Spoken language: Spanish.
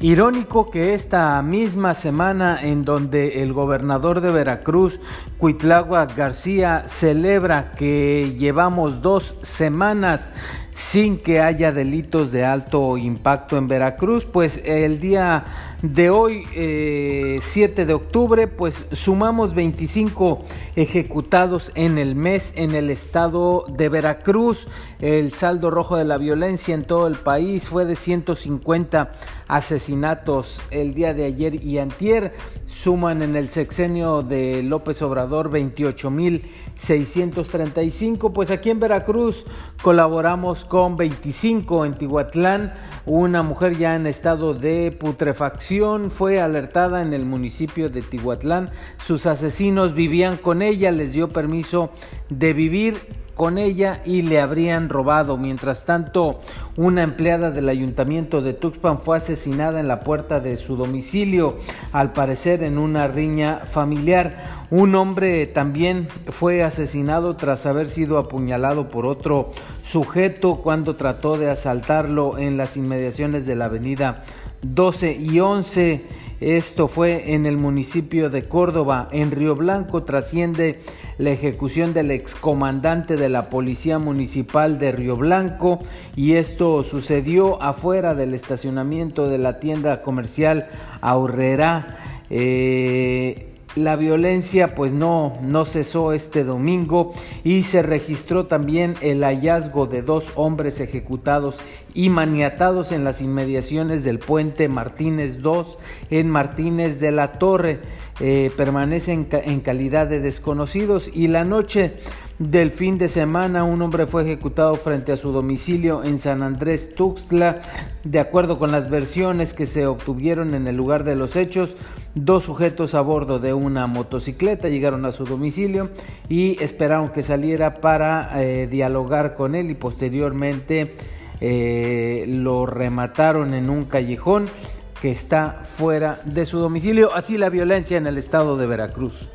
Irónico que esta misma semana en donde el gobernador de Veracruz, Cuitlagua García, celebra que llevamos dos semanas sin que haya delitos de alto impacto en Veracruz, pues el día de hoy, 7 eh, de octubre, pues sumamos 25 ejecutados en el mes en el estado de Veracruz. El saldo rojo de la violencia en todo el país fue de 150 asesinatos el día de ayer y antier. Suman en el sexenio de López Obrador 28.635. Pues aquí en Veracruz colaboramos con 25 en Tihuatlán. Una mujer ya en estado de putrefacción fue alertada en el municipio de Tihuatlán. Sus asesinos vivían con ella, les dio permiso de vivir con ella y le habrían robado. Mientras tanto, una empleada del ayuntamiento de Tuxpan fue asesinada en la puerta de su domicilio, al parecer en una riña familiar. Un hombre también fue asesinado tras haber sido apuñalado por otro sujeto cuando trató de asaltarlo en las inmediaciones de la avenida 12 y 11. Esto fue en el municipio de Córdoba. En Río Blanco trasciende la ejecución del excomandante de la Policía Municipal de Río Blanco y esto sucedió afuera del estacionamiento de la tienda comercial Aurrera. Eh, la violencia pues no, no cesó este domingo y se registró también el hallazgo de dos hombres ejecutados y maniatados en las inmediaciones del puente Martínez 2 en Martínez de la Torre. Eh, permanecen en calidad de desconocidos y la noche del fin de semana un hombre fue ejecutado frente a su domicilio en San Andrés Tuxtla. De acuerdo con las versiones que se obtuvieron en el lugar de los hechos, dos sujetos a bordo de una motocicleta llegaron a su domicilio y esperaron que saliera para eh, dialogar con él y posteriormente eh, lo remataron en un callejón que está fuera de su domicilio. Así la violencia en el estado de Veracruz.